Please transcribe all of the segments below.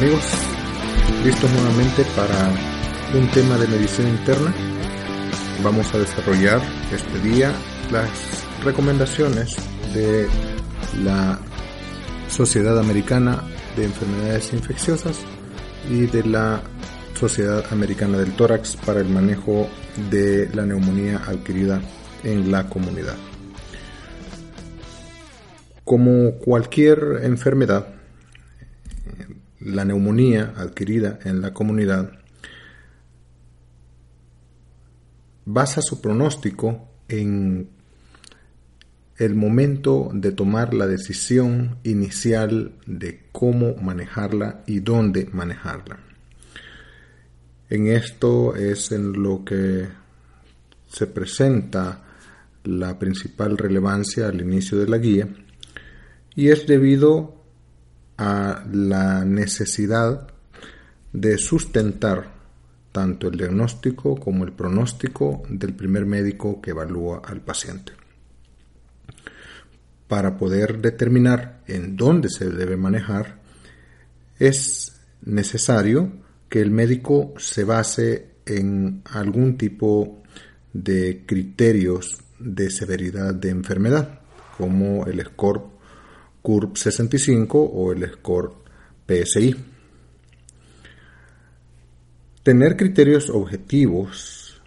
amigos, listos nuevamente para un tema de medicina interna. Vamos a desarrollar este día las recomendaciones de la Sociedad Americana de Enfermedades Infecciosas y de la Sociedad Americana del Tórax para el manejo de la neumonía adquirida en la comunidad. Como cualquier enfermedad, la neumonía adquirida en la comunidad basa su pronóstico en el momento de tomar la decisión inicial de cómo manejarla y dónde manejarla. En esto es en lo que se presenta la principal relevancia al inicio de la guía y es debido a la necesidad de sustentar tanto el diagnóstico como el pronóstico del primer médico que evalúa al paciente. Para poder determinar en dónde se debe manejar, es necesario que el médico se base en algún tipo de criterios de severidad de enfermedad, como el score CURB 65 o el score PSI. Tener criterios objetivos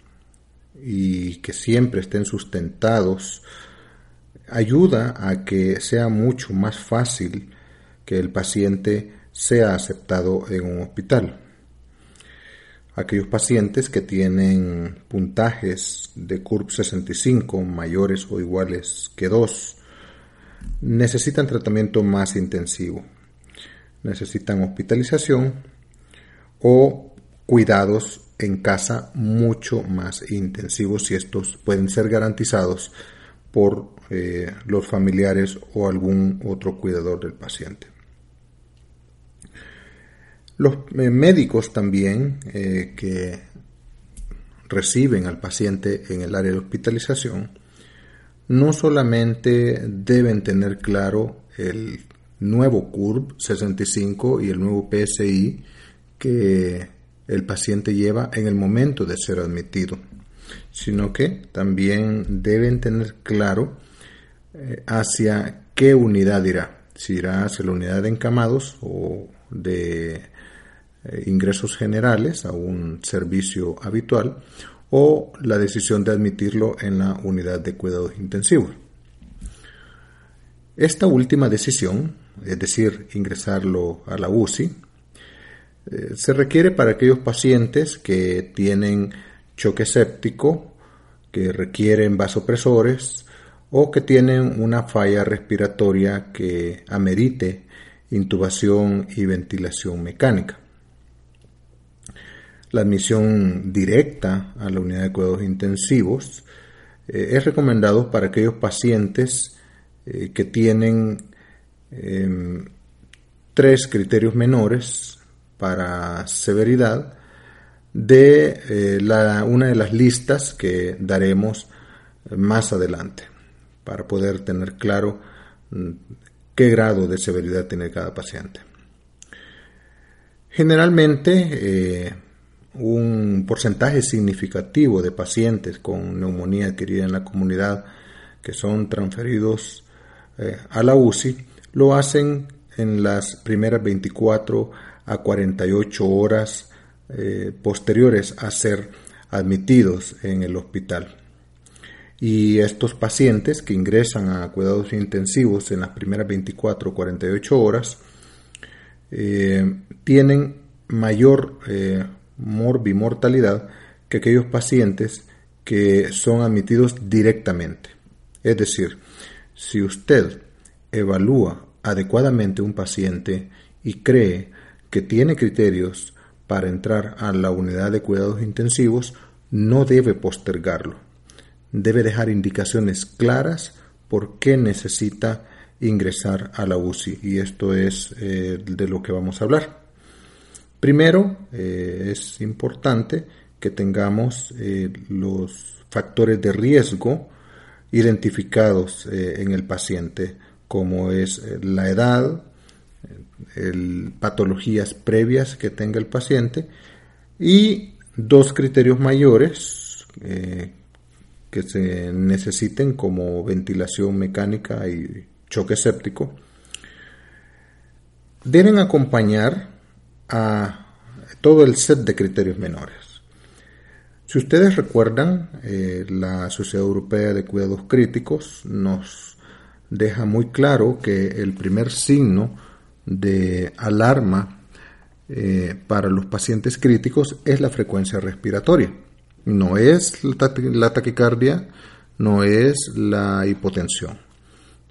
y que siempre estén sustentados ayuda a que sea mucho más fácil que el paciente sea aceptado en un hospital. Aquellos pacientes que tienen puntajes de CURB 65 mayores o iguales que 2 necesitan tratamiento más intensivo, necesitan hospitalización o cuidados en casa mucho más intensivos si estos pueden ser garantizados por eh, los familiares o algún otro cuidador del paciente. Los eh, médicos también eh, que reciben al paciente en el área de hospitalización no solamente deben tener claro el nuevo CURB 65 y el nuevo PSI que el paciente lleva en el momento de ser admitido, sino que también deben tener claro eh, hacia qué unidad irá, si irá hacia la unidad de encamados o de eh, ingresos generales a un servicio habitual o la decisión de admitirlo en la unidad de cuidados intensivos. Esta última decisión, es decir, ingresarlo a la UCI, eh, se requiere para aquellos pacientes que tienen choque séptico, que requieren vasopresores o que tienen una falla respiratoria que amerite intubación y ventilación mecánica. La admisión directa a la unidad de cuidados intensivos eh, es recomendado para aquellos pacientes eh, que tienen em, tres criterios menores para severidad de eh, la, una de las listas que daremos más adelante para poder tener claro mm, qué grado de severidad tiene cada paciente. Generalmente un porcentaje significativo de pacientes con neumonía adquirida en la comunidad que son transferidos eh, a la UCI lo hacen en las primeras 24 a 48 horas eh, posteriores a ser admitidos en el hospital. Y estos pacientes que ingresan a cuidados intensivos en las primeras 24 o 48 horas eh, tienen mayor morbimortalidad que aquellos pacientes que son admitidos directamente. Es decir, si usted evalúa adecuadamente un paciente y cree que tiene criterios para entrar a la unidad de cuidados intensivos, no debe postergarlo. Debe dejar indicaciones claras por qué necesita ingresar a la UCI y esto es eh, de lo que vamos a hablar. Primero, eh, es importante que tengamos eh, los factores de riesgo identificados en el paciente, como es la edad, el, patologías previas que tenga el paciente y dos criterios mayores que se necesiten como ventilación mecánica y choque séptico, deben acompañar a todo el set de criterios menores. Si ustedes recuerdan, eh, la Sociedad Europea de Cuidados Críticos nos deja muy claro que el primer signo de alarma eh, para los pacientes críticos es la frecuencia respiratoria. No es la taquicardia, no es la hipotensión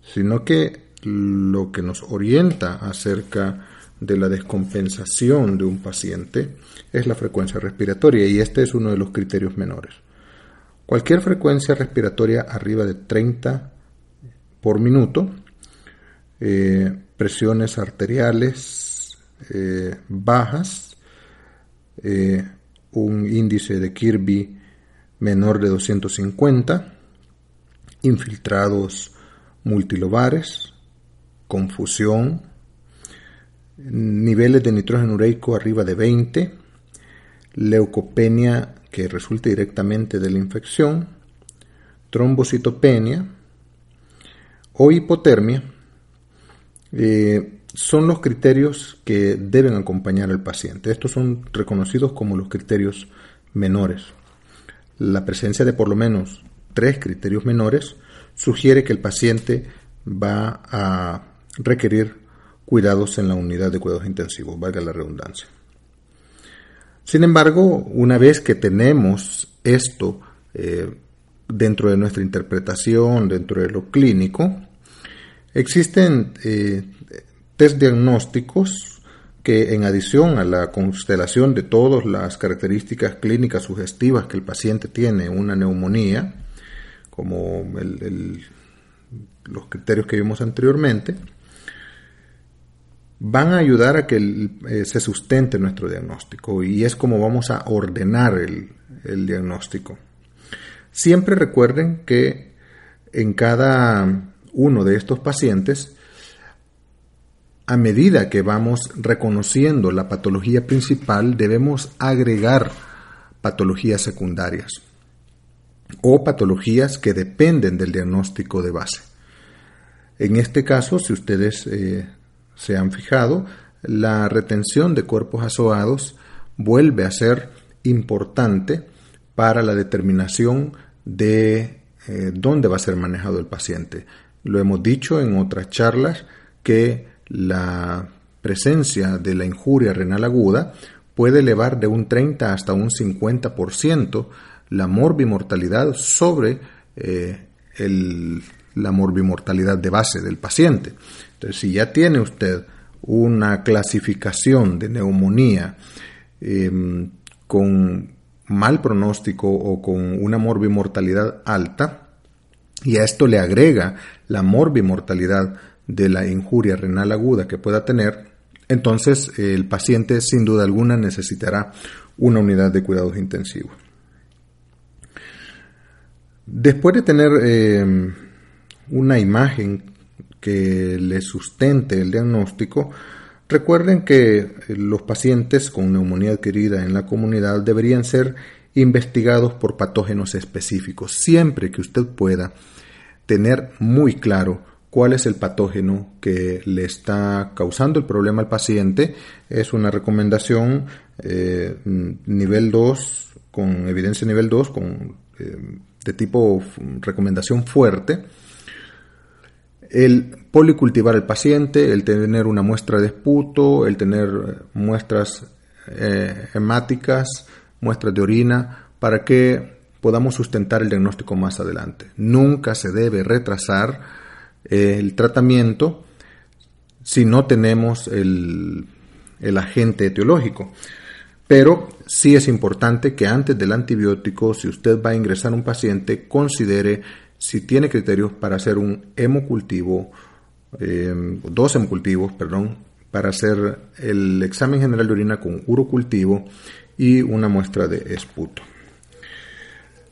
sino que lo que nos orienta acerca de la descompensación de un paciente es la frecuencia respiratoria y este es uno de los criterios menores. Cualquier frecuencia respiratoria arriba de 30 por minuto, eh, presiones arteriales eh, bajas, eh, un índice de Kirby menor de 250, infiltrados multilobares, confusión, niveles de nitrógeno ureico arriba de 20, leucopenia que resulte directamente de la infección, trombocitopenia o hipotermia, eh, son los criterios que deben acompañar al paciente. Estos son reconocidos como los criterios menores. La presencia de por lo menos tres criterios menores sugiere que el paciente va a requerir cuidados en la unidad de cuidados intensivos, valga la redundancia. Sin embargo, una vez que tenemos esto eh, dentro de nuestra interpretación, dentro de lo clínico, existen eh, test diagnósticos que en adición a la constelación de todas las características clínicas sugestivas que el paciente tiene una neumonía, como los criterios que vimos anteriormente, van a ayudar a que eh, se sustente nuestro diagnóstico y es como vamos a ordenar el, el diagnóstico. Siempre recuerden que en cada uno de estos pacientes, a medida que vamos reconociendo la patología principal, debemos agregar patologías secundarias o patologías que dependen del diagnóstico de base. En este caso, si ustedes eh, se han fijado, la retención de cuerpos azoados vuelve a ser importante para la determinación de eh, dónde va a ser manejado el paciente. Lo hemos dicho en otras charlas que la presencia de la injuria renal aguda puede elevar de un 30 hasta un 50% la morbimortalidad sobre eh, la morbimortalidad de base del paciente. Si ya tiene usted una clasificación de neumonía em, con mal pronóstico o con una morbimortalidad alta, y a esto le agrega la morbimortalidad de la injuria renal aguda que pueda tener, entonces el paciente sin duda alguna necesitará una unidad de cuidados intensivos. Después de tener eh, una imagen que le sustente el diagnóstico, recuerden que los pacientes con neumonía adquirida en la comunidad deberían ser investigados por patógenos específicos, siempre que usted pueda tener muy claro cuál es el patógeno que le está causando el problema al paciente. Es una recomendación eh, nivel 2, con evidencia nivel 2, con eh, de tipo recomendación fuerte, el policultivar al paciente, el tener una muestra de esputo, el tener eh, muestras eh, hemáticas, muestras de orina, para que podamos sustentar el diagnóstico más adelante. Nunca se debe retrasar el tratamiento si no tenemos el, el agente etiológico. Pero sí es importante que antes del antibiótico, si usted va a ingresar a un paciente, considere si tiene criterios para hacer un hemocultivo, eh, dos hemocultivos, perdón, para hacer el examen general de orina con urocultivo y una muestra de esputo.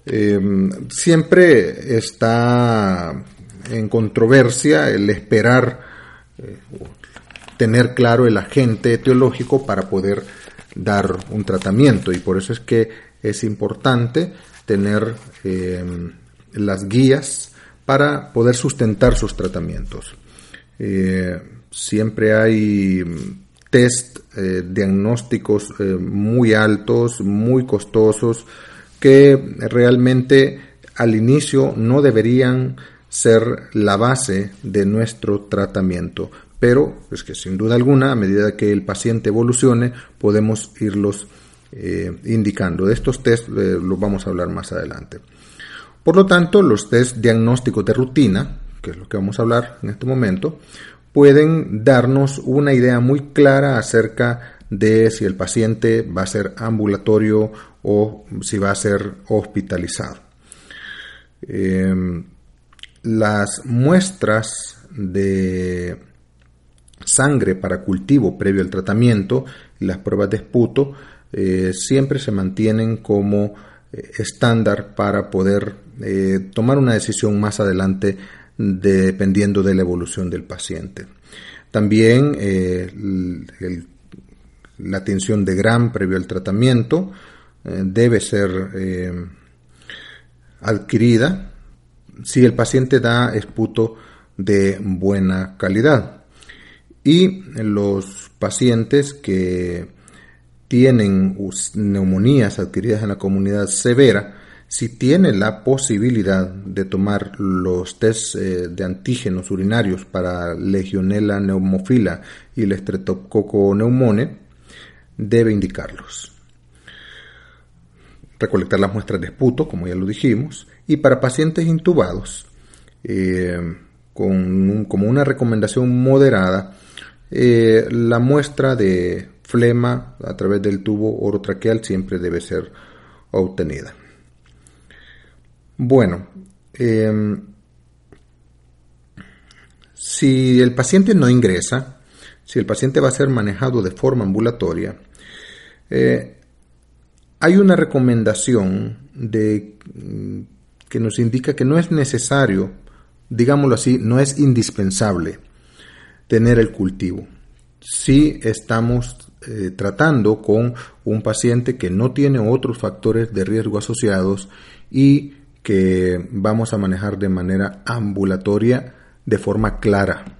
Eh, siempre está en controversia el esperar eh, tener claro el agente etiológico para poder dar un tratamiento y por eso es que es importante tener las guías para poder sustentar sus tratamientos. Eh, siempre hay test eh, diagnósticos muy altos, muy costosos, que realmente al inicio no deberían ser la base de nuestro tratamiento, pero es que sin duda alguna, a medida que el paciente evolucione, podemos irlos eh, indicando. De estos test eh, los vamos a hablar más adelante. Por lo tanto, los test diagnósticos de rutina, que es lo que vamos a hablar en este momento, pueden darnos una idea muy clara acerca de si el paciente va a ser ambulatorio o si va a ser hospitalizado. Em, las muestras de sangre para cultivo previo al tratamiento y las pruebas de esputo eh, siempre se mantienen como eh, estándar para poder eh, tomar una decisión más adelante dependiendo de la evolución del paciente. También la atención de Gram previo al tratamiento debe ser adquirida si el paciente da esputo de buena calidad y los pacientes que tienen neumonías adquiridas en la comunidad severa, si tienen la posibilidad de tomar los test eh, de antígenos urinarios para Legionella neumofila y el Streptococcus pneumoniae, debe indicarlos. Recolectar las muestras de esputo, como ya lo dijimos, y para pacientes intubados, eh, con como una recomendación moderada, eh, la muestra de flema a través del tubo orotraqueal siempre debe ser obtenida. Bueno, em, si el paciente no ingresa, si el paciente va a ser manejado de forma ambulatoria, eh, hay una recomendación de, mm, que nos indica que no es necesario, digámoslo así, no es indispensable tener el cultivo. Si estamos eh, tratando con un paciente que no tiene otros factores de riesgo asociados y que vamos a manejar de manera ambulatoria de forma clara.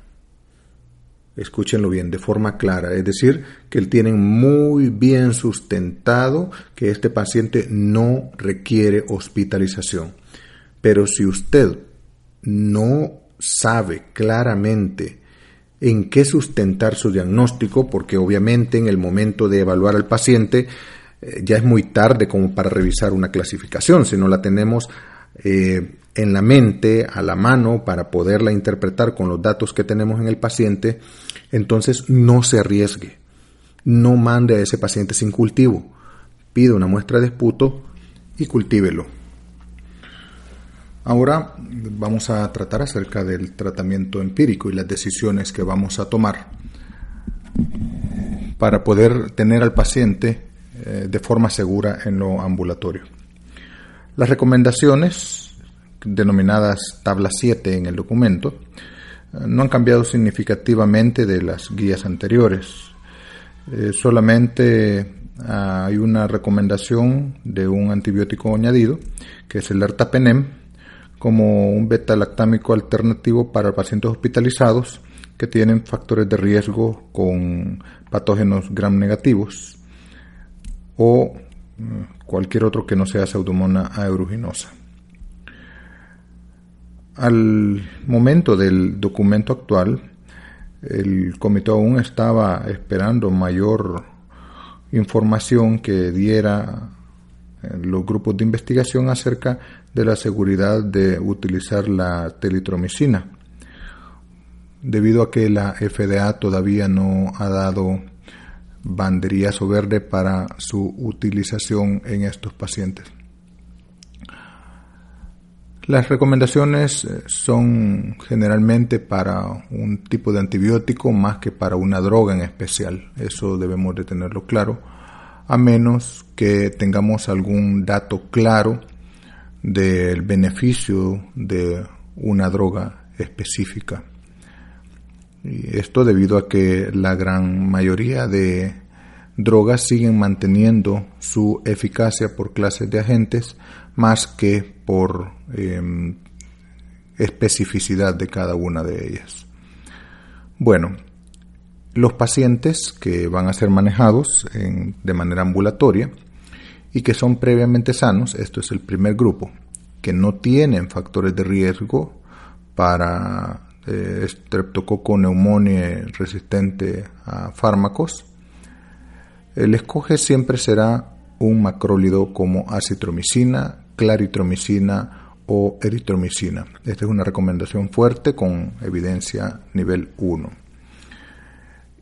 Escúchenlo bien, de forma clara. Es decir, que tienen muy bien sustentado que este paciente no requiere hospitalización. Pero si usted no sabe claramente en qué sustentar su diagnóstico, porque obviamente en el momento de evaluar al paciente eh, ya es muy tarde como para revisar una clasificación, si no la tenemos eh, en la mente, a la mano, para poderla interpretar con los datos que tenemos en el paciente, entonces no se arriesgue, no mande a ese paciente sin cultivo, pida una muestra de esputo y cultívelo. Ahora vamos a tratar acerca del tratamiento empírico y las decisiones que vamos a tomar para poder tener al paciente eh, de forma segura en lo ambulatorio. Las recomendaciones, denominadas tabla 7 en el documento, no han cambiado significativamente de las guías anteriores. Eh, solamente ah, hay una recomendación de un antibiótico añadido, que es el ertapenem, como un beta-lactámico alternativo para pacientes hospitalizados que tienen factores de riesgo con patógenos gram negativos o cualquier otro que no sea pseudomonas aeruginosa. Al momento del documento actual, el comité aún estaba esperando mayor información que diera eh, los grupos de investigación acerca de la seguridad de utilizar la telitromicina. debido a que la FDA todavía no ha dado banderías o verde para su utilización en estos pacientes. Las recomendaciones eh, son generalmente para un tipo de antibiótico más que para una droga en especial. Eso debemos de tenerlo claro, a menos que tengamos algún dato claro del beneficio de una droga específica. Esto debido a que la gran mayoría de drogas siguen manteniendo su eficacia por clases de agentes más que por em, especificidad de cada una de ellas. Bueno, los pacientes que van a ser manejados de manera ambulatoria y que son previamente sanos, esto es el primer grupo, que no tienen factores de riesgo para eh, resistente a fármacos, el escoge siempre será un macrólido como acitromicina, claritromicina o eritromicina. Esta es una recomendación fuerte con evidencia nivel 1.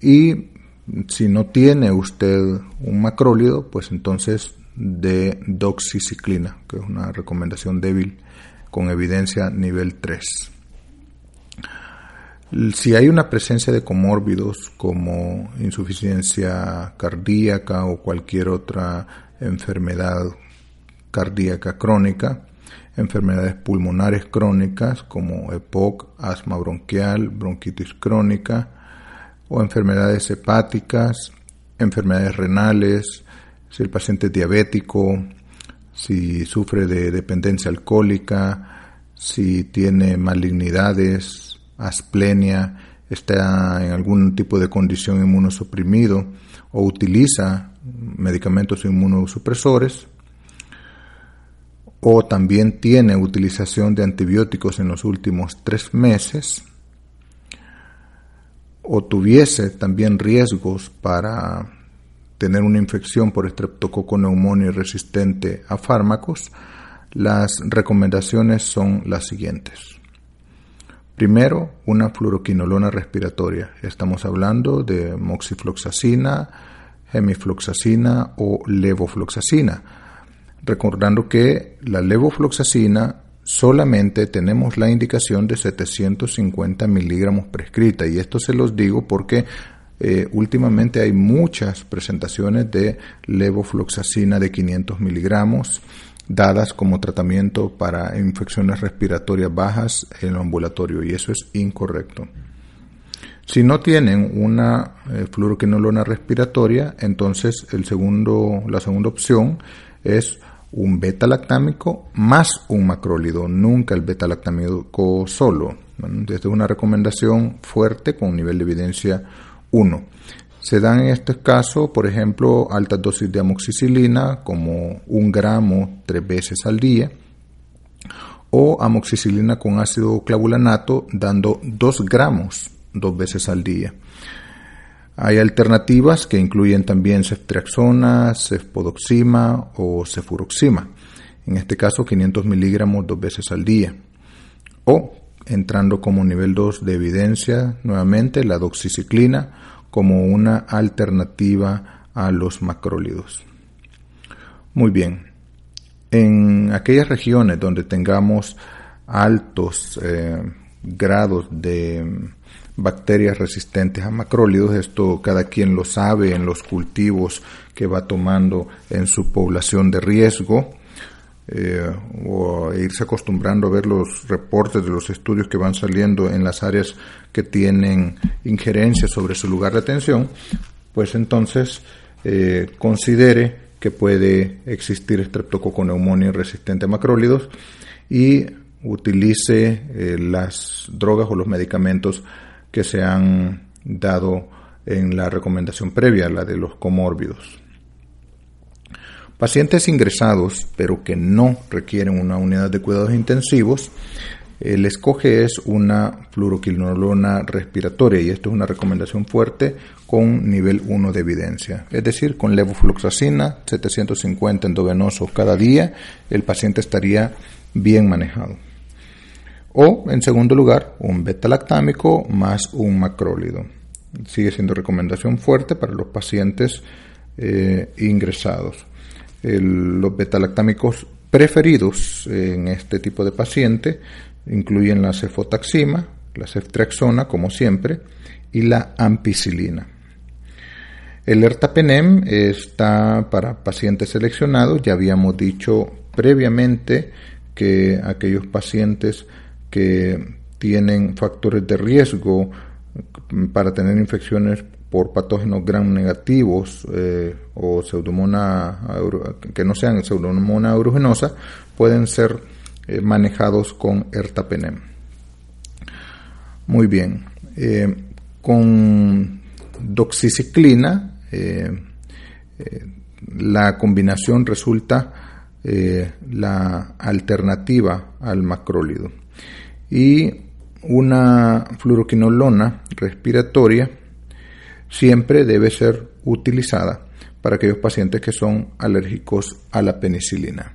Y si no tiene usted un macrólido, pues entonces de doxiciclina, que es una recomendación débil con evidencia nivel 3. Si hay una presencia de comórbidos como insuficiencia cardíaca o cualquier otra enfermedad cardíaca crónica, enfermedades pulmonares crónicas como EPOC, asma bronquial, bronquitis crónica, o enfermedades hepáticas, enfermedades renales, si el paciente es diabético, si sufre de dependencia alcohólica, si tiene malignidades, asplenia, está en algún tipo de condición inmunosuprimido o utiliza medicamentos inmunosupresores o también tiene utilización de antibióticos en los últimos tres meses o tuviese también riesgos para tener una infección por estreptococo neumonio resistente a fármacos, las recomendaciones son las siguientes. Primero, una fluoroquinolona respiratoria. Estamos hablando de moxifloxacina, hemifloxacina o levofloxacina. Recordando que la levofloxacina solamente tenemos la indicación de 750 miligramos prescrita y esto se los digo porque eh, últimamente hay muchas presentaciones de levofloxacina de 500 miligramos dadas como tratamiento para infecciones respiratorias bajas en el ambulatorio y eso es incorrecto. Si no tienen una eh, fluoroquinolona respiratoria, entonces el segundo, la segunda opción es un beta-lactámico más un macrólido, nunca el beta-lactámico solo. esta es una recomendación fuerte con nivel de evidencia 1. Se dan en este caso, por ejemplo, altas dosis de amoxicilina, como un gramo tres veces al día, o amoxicilina con ácido clavulanato, dando dos gramos dos veces al día. Hay alternativas que incluyen también ceftriaxona, cefpodoxima o cefuroxima. En este caso, 500 miligramos dos veces al día. O, entrando como nivel 2 de evidencia, nuevamente la doxiciclina como una alternativa a los macrólidos. Muy bien, en aquellas regiones donde tengamos altos eh, grados de bacterias resistentes a macrólidos, esto cada quien lo sabe en los cultivos que va tomando en su población de riesgo, eh, o irse acostumbrando a ver los reportes de los estudios que van saliendo en las áreas que tienen injerencia sobre su lugar de atención, pues entonces eh, considere que puede existir estreptococo neumonía resistente a macrólidos y utilice eh, las drogas o los medicamentos que se han dado en la recomendación previa, la de los comórbidos. Pacientes ingresados, pero que no requieren una unidad de cuidados intensivos, el escoge es una fluoroquinolona respiratoria y esto es una recomendación fuerte con nivel 1 de evidencia. Es decir, con levofloxacina 750 endovenosos cada día, el paciente estaría bien manejado. O, en segundo lugar, un beta-lactámico más un macrólido. Sigue siendo recomendación fuerte para los pacientes eh, ingresados. Los beta-lactámicos preferidos en este tipo de paciente incluyen la cefotaxima, la ceftriaxona, como siempre, y la ampicilina. El ertapenem está para pacientes seleccionados, ya habíamos dicho previamente que aquellos pacientes que tienen factores de riesgo para tener infecciones por patógenos gram negativos eh, o pseudomonas que no sean pseudomonas aeruginosa pueden ser eh, manejados con ertapenem. Muy bien. Eh, con doxiciclina la combinación resulta la alternativa al macrólido y una fluoroquinolona respiratoria siempre debe ser utilizada para aquellos pacientes que son alérgicos a la penicilina,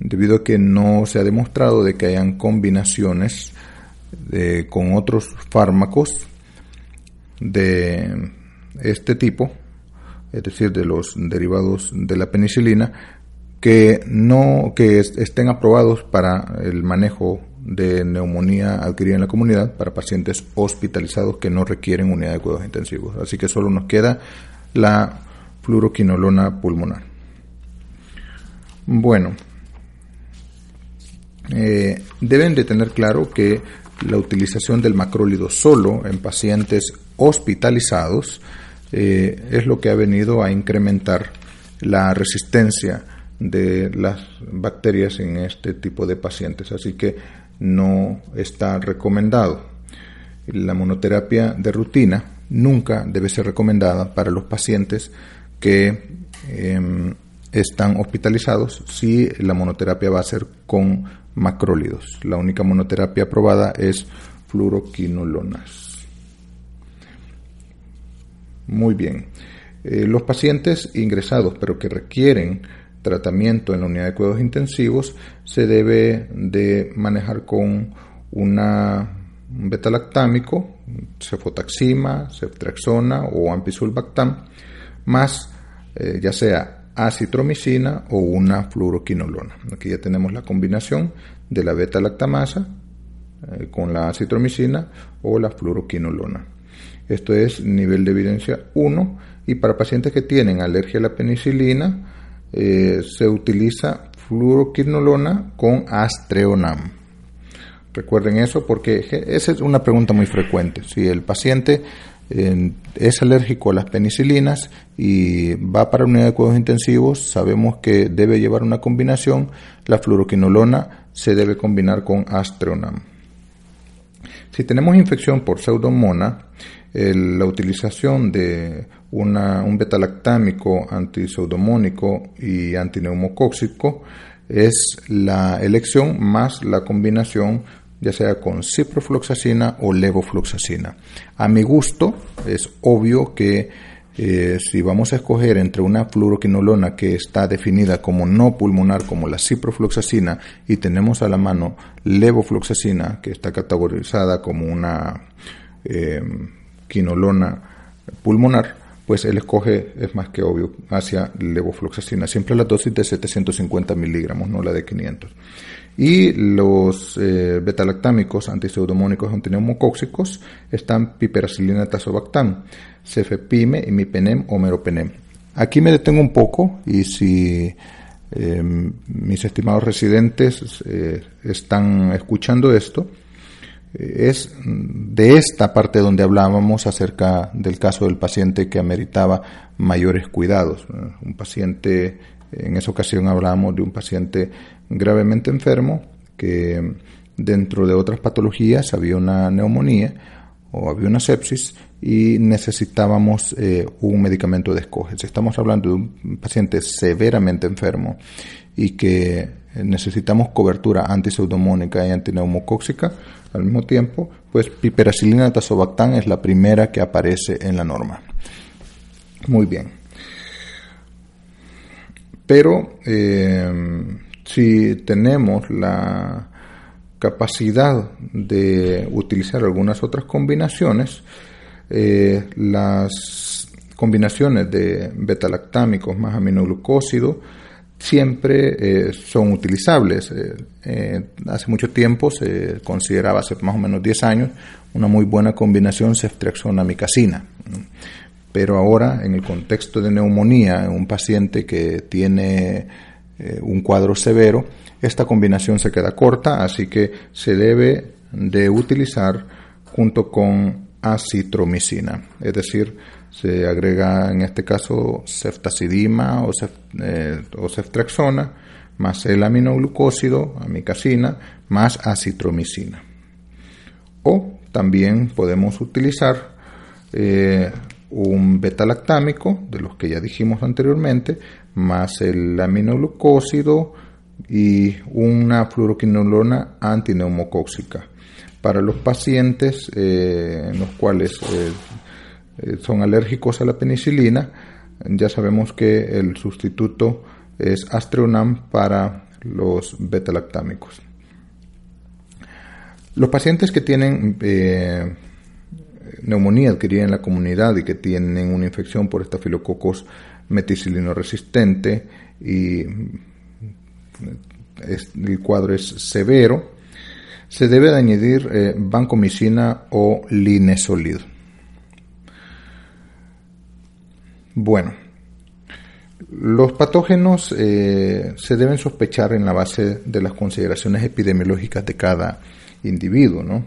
debido a que no se ha demostrado de que hayan combinaciones con otros fármacos de este tipo, es decir, de los derivados de la penicilina, que no que estén aprobados para el manejo de neumonía adquirida en la comunidad para pacientes hospitalizados que no requieren unidad de cuidados intensivos. Así que solo nos queda la fluoroquinolona pulmonar. Bueno, eh, deben de tener claro que la utilización del macrólido solo en pacientes hospitalizados eh, es lo que ha venido a incrementar la resistencia de las bacterias en este tipo de pacientes. Así que no está recomendado. La monoterapia de rutina nunca debe ser recomendada para los pacientes que em, están hospitalizados si la monoterapia va a ser con macrólidos. La única monoterapia aprobada es fluoroquinolonas. Muy bien. Eh, los pacientes ingresados pero que requieren tratamiento en la unidad de cuidados intensivos se debe de manejar con una un betalactámico, cefotaxima, ceftriaxona o ampicsulbactam, más eh, ya sea acitromicina o una fluoroquinolona. Aquí ya tenemos la combinación de la beta-lactamasa eh, con la acitromicina o la fluoroquinolona. Esto es nivel de evidencia 1 y para pacientes que tienen alergia a la penicilina, eh, se utiliza fluoroquinolona con astreonam. Recuerden eso porque esa es una pregunta muy frecuente. Si el paciente es alérgico a las penicilinas y va para unidad de cuidados intensivos, sabemos que debe llevar una combinación. La fluoroquinolona se debe combinar con astreonam. Si tenemos infección por pseudomonas, la utilización de un betalactámico antiseudomónico y antineumocóxico es la elección más la combinación ya sea con ciprofloxacina o levofloxacina. A mi gusto es obvio que eh, si vamos a escoger entre una fluoroquinolona que está definida como no pulmonar como la ciprofloxacina y tenemos a la mano levofloxacina que está categorizada como una eh, quinolona pulmonar, pues él escoge, es más que obvio, hacia levofloxacina, siempre la dosis de 750 miligramos, no la de 500. Y los eh, betalactámicos antiseudomónicos antineumocóxicos están piperacilina tazobactam, cefepime, imipenem o meropenem. Aquí me detengo un poco y si em, mis estimados residentes eh, están escuchando esto, es de esta parte donde hablábamos acerca del caso del paciente que ameritaba mayores cuidados. Un paciente, en esa ocasión hablábamos de un paciente gravemente enfermo que dentro de otras patologías había una neumonía o había una sepsis y necesitábamos eh, un medicamento de escoge. Si estamos hablando de un paciente severamente enfermo y que necesitamos cobertura antiseudomónica y antineumocóxica, al mismo tiempo, pues piperacilina tazobactam es la primera que aparece en la norma. Muy bien. Pero eh, si tenemos la capacidad de utilizar algunas otras combinaciones, eh, las combinaciones de betalactámicos más aminoglucósido siempre eh, son utilizables. hace mucho tiempo se consideraba, hace más o menos 10 años, una muy buena combinación ceftriaxona-micacina. Pero ahora, en el contexto de neumonía, en un paciente que tiene un cuadro severo, esta combinación se queda corta, así que se debe de utilizar junto con acitromicina, es decir, se agrega en este caso ceftacidima o, eh, más el aminoglucósido, amicacina, más acitromicina. O también podemos utilizar eh, un beta-lactámico, de los que ya dijimos anteriormente, más el aminoglucósido, y una fluoroquinolona antineumocóxica. Para los pacientes eh, los cuales eh, eh, son alérgicos a la penicilina, ya sabemos que el sustituto es Astreonam para los betalactámicos. Los pacientes que tienen neumonía adquirida en la comunidad y que tienen una infección por estafilococos meticilino resistente y el cuadro es severo, se debe de añadir eh, o linesolid. Bueno, los patógenos eh, se deben sospechar en la base de las consideraciones epidemiológicas de cada individuo, ¿no?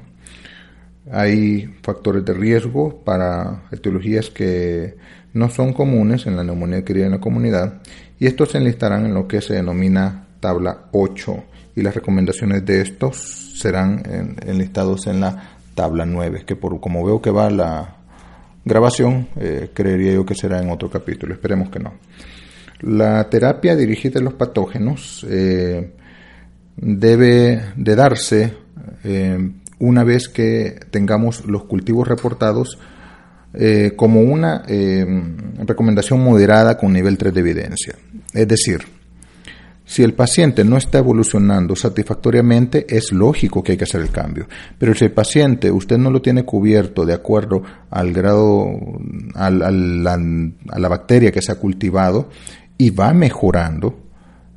Hay factores de riesgo para etiologías que no son comunes en la neumonía adquirida en la comunidad y estos se enlistarán en lo que se denomina tabla 8 y las recomendaciones de estos serán enlistados en la tabla 9, que por como veo que va la grabación, eh, creería yo que será en otro capítulo, esperemos que no. La terapia dirigida a los patógenos eh, debe de darse eh, una vez que tengamos los cultivos reportados como una recomendación moderada con nivel 3 de evidencia. Es decir, si el paciente no está evolucionando satisfactoriamente, es lógico que hay que hacer el cambio. Pero si el paciente usted no lo tiene cubierto de acuerdo al grado, a la bacteria que se ha cultivado y va mejorando,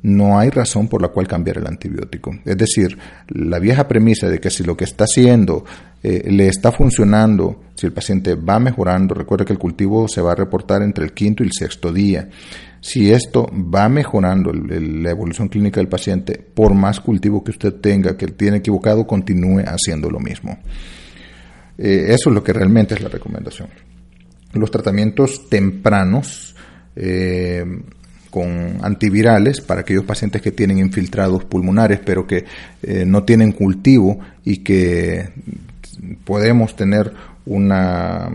no hay razón por la cual cambiar el antibiótico. Es decir, la vieja premisa de que si lo que está haciendo eh, le está funcionando, si el paciente va mejorando, recuerda que el cultivo se va a reportar entre el quinto y el sexto día. Si esto va mejorando la evolución clínica del paciente, por más cultivo que usted tenga, que tiene equivocado, continúe haciendo lo mismo. Eh, eso es lo que realmente es la recomendación. Los tratamientos tempranos eh, con antivirales para aquellos pacientes que tienen infiltrados pulmonares pero que eh, no tienen cultivo y que podemos tener una,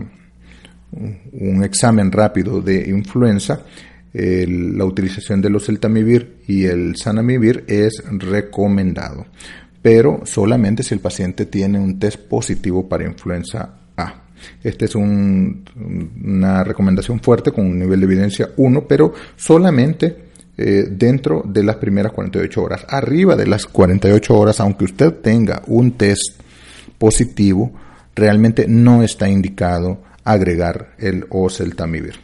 un examen rápido de influenza, la utilización de los celtamivir y el sanamivir es recomendado, pero solamente si el paciente tiene un test positivo para influenza. Esta es una recomendación fuerte con un nivel de evidencia 1, pero solamente eh, dentro de las primeras 48 horas. Arriba de las 48 horas, aunque usted tenga un test positivo, realmente no está indicado agregar el oseltamivir.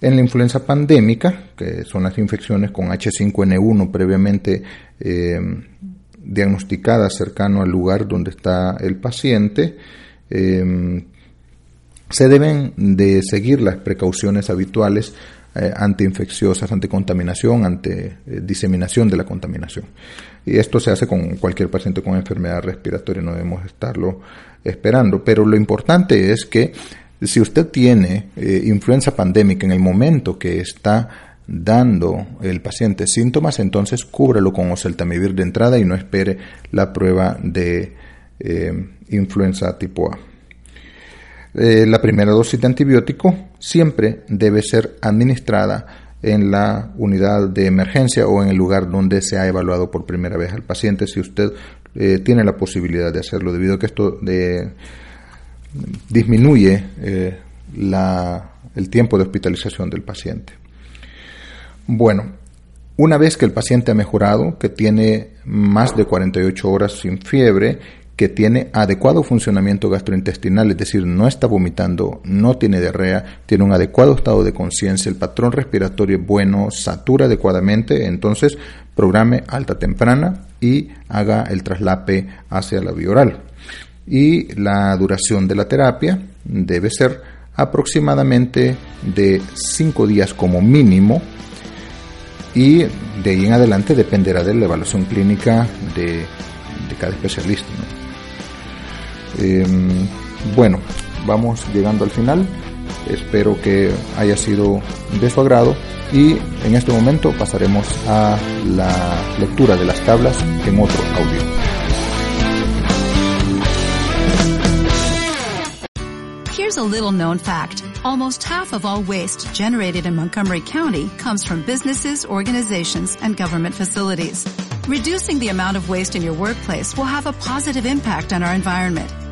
En la influenza pandémica, que son las infecciones con H5N1 previamente eh, diagnosticadas cercano al lugar donde está el paciente, eh, se deben de seguir las precauciones habituales eh, ante contaminación, ante diseminación de la contaminación. Y esto se hace con cualquier paciente con enfermedad respiratoria, no debemos estarlo esperando. Pero lo importante es que si usted tiene eh, influenza pandémica en el momento que está dando el paciente síntomas, entonces cúbrelo con oseltamivir de entrada y no espere la prueba de eh, influenza tipo A. Eh, la primera dosis de antibiótico siempre debe ser administrada en la unidad de emergencia o en el lugar donde se ha evaluado por primera vez al paciente si usted tiene la posibilidad de hacerlo debido a que esto disminuye eh, el tiempo de hospitalización del paciente. Bueno, Una vez que el paciente ha mejorado, que tiene más de 48 horas sin fiebre, que tiene adecuado funcionamiento gastrointestinal, es decir, no está vomitando, no tiene diarrea, tiene un adecuado estado de conciencia, el patrón respiratorio es bueno, satura adecuadamente, entonces programe alta temprana y haga el traslape hacia la vía oral. Y la duración de la terapia debe ser aproximadamente de 5 días como mínimo y de ahí en adelante dependerá de la evaluación clínica de, cada especialista. Em, bueno, vamos llegando al final. Espero que haya sido de su agrado y en este momento pasaremos a la lectura de las tablas en otro audio. Here's a little known fact. Almost half of all waste generated in Montgomery County comes from businesses, organizations, and government facilities. Reducing the amount of waste in your workplace will have a positive impact on our environment.